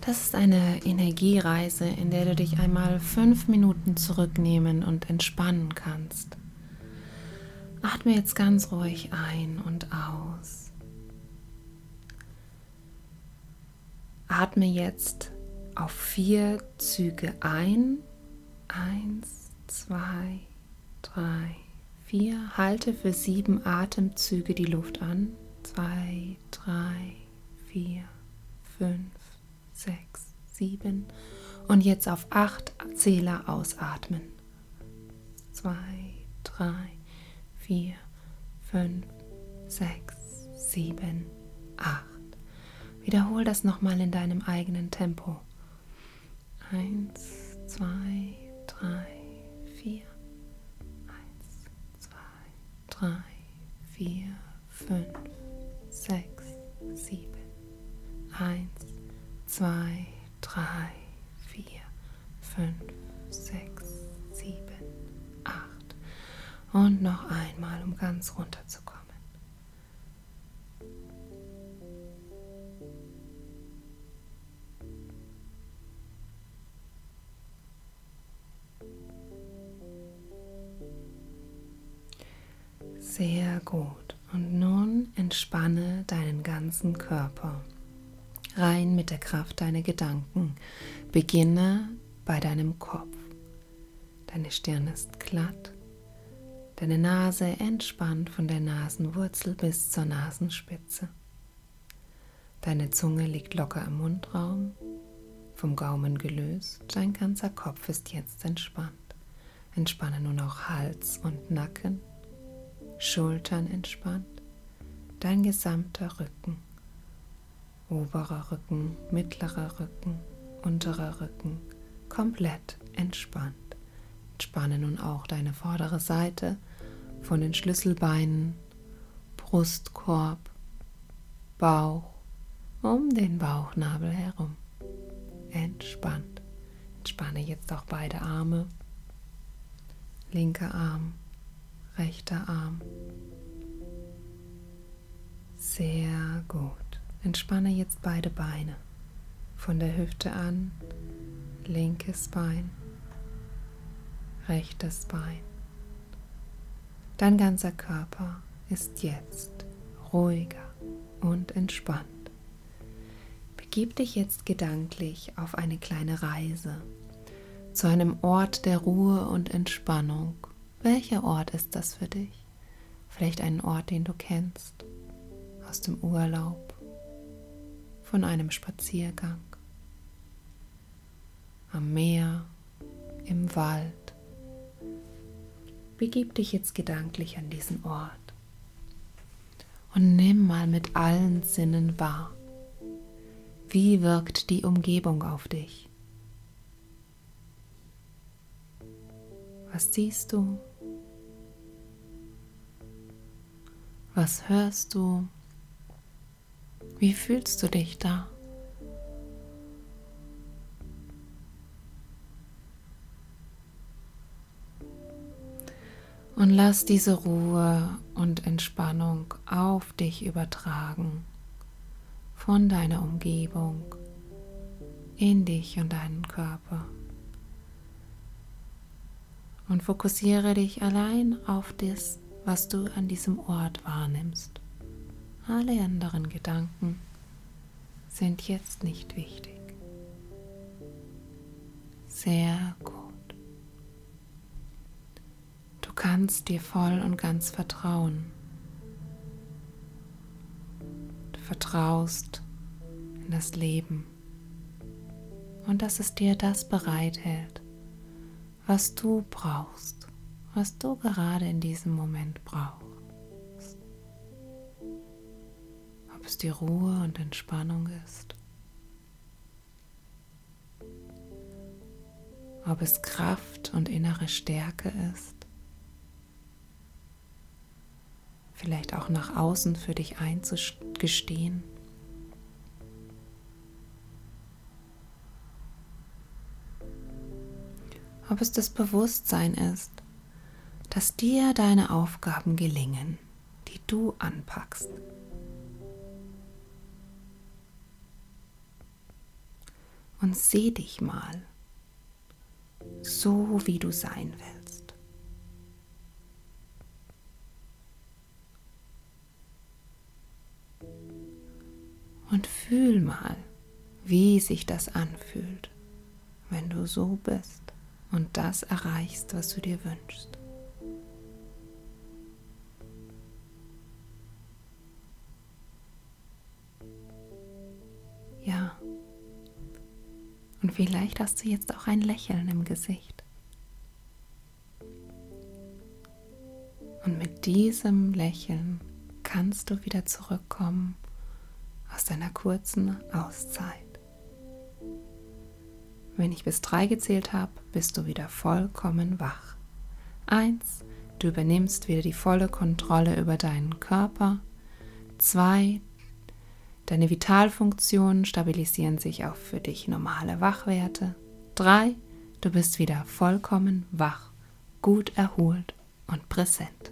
Das ist eine Energiereise, in der du dich einmal fünf Minuten zurücknehmen und entspannen kannst. Atme jetzt ganz ruhig ein und aus. Atme jetzt auf vier Züge ein. Eins, zwei, drei, vier. Halte für sieben Atemzüge die Luft an. Zwei, drei, vier, fünf, sechs, sieben. Und jetzt auf acht Zähler ausatmen. Zwei, drei, vier, fünf, sechs, sieben, acht. Wiederhol das nochmal in deinem eigenen Tempo. Eins, zwei, drei, vier. Eins, zwei, drei, vier, fünf, sechs, sieben. Eins, zwei, drei, vier, fünf, sechs, sieben, acht. Und noch einmal, um ganz runterzukommen. Sehr gut. Und nun entspanne deinen ganzen Körper. Rein mit der Kraft deiner Gedanken. Beginne bei deinem Kopf. Deine Stirn ist glatt. Deine Nase entspannt von der Nasenwurzel bis zur Nasenspitze. Deine Zunge liegt locker im Mundraum, vom Gaumen gelöst. Dein ganzer Kopf ist jetzt entspannt. Entspanne nun auch Hals und Nacken, Schultern entspannt, dein gesamter Rücken oberer Rücken, mittlerer Rücken, unterer Rücken komplett entspannt. Entspanne nun auch deine vordere Seite von den Schlüsselbeinen, Brustkorb, Bauch, um den Bauchnabel herum. Entspannt. Entspanne jetzt auch beide Arme. Linker Arm, rechter Arm. Sehr gut. Entspanne jetzt beide Beine. Von der Hüfte an, linkes Bein, rechtes Bein. Dein ganzer Körper ist jetzt ruhiger und entspannt. Begib dich jetzt gedanklich auf eine kleine Reise zu einem Ort der Ruhe und Entspannung. Welcher Ort ist das für dich? Vielleicht einen Ort, den du kennst, aus dem Urlaub von einem Spaziergang am Meer, im Wald. Begib dich jetzt gedanklich an diesen Ort und nimm mal mit allen Sinnen wahr. Wie wirkt die Umgebung auf dich? Was siehst du? Was hörst du? Wie fühlst du dich da? Und lass diese Ruhe und Entspannung auf dich übertragen von deiner Umgebung in dich und deinen Körper. Und fokussiere dich allein auf das, was du an diesem Ort wahrnimmst. Alle anderen Gedanken sind jetzt nicht wichtig. Sehr gut. Du kannst dir voll und ganz vertrauen. Du vertraust in das Leben und dass es dir das bereithält, was du brauchst, was du gerade in diesem Moment brauchst. Es die Ruhe und Entspannung ist, ob es Kraft und innere Stärke ist, vielleicht auch nach außen für dich einzugestehen. Ob es das Bewusstsein ist, dass dir deine Aufgaben gelingen, die du anpackst. Und seh dich mal, so wie du sein willst. Und fühl mal, wie sich das anfühlt, wenn du so bist und das erreichst, was du dir wünschst. Ja. Und vielleicht hast du jetzt auch ein Lächeln im Gesicht. Und mit diesem Lächeln kannst du wieder zurückkommen aus deiner kurzen Auszeit. Wenn ich bis drei gezählt habe, bist du wieder vollkommen wach. Eins, du übernimmst wieder die volle Kontrolle über deinen Körper. Zwei, deine Vitalfunktionen stabilisieren sich auf für dich normale Wachwerte. Drei, du bist wieder vollkommen wach, gut erholt und präsent.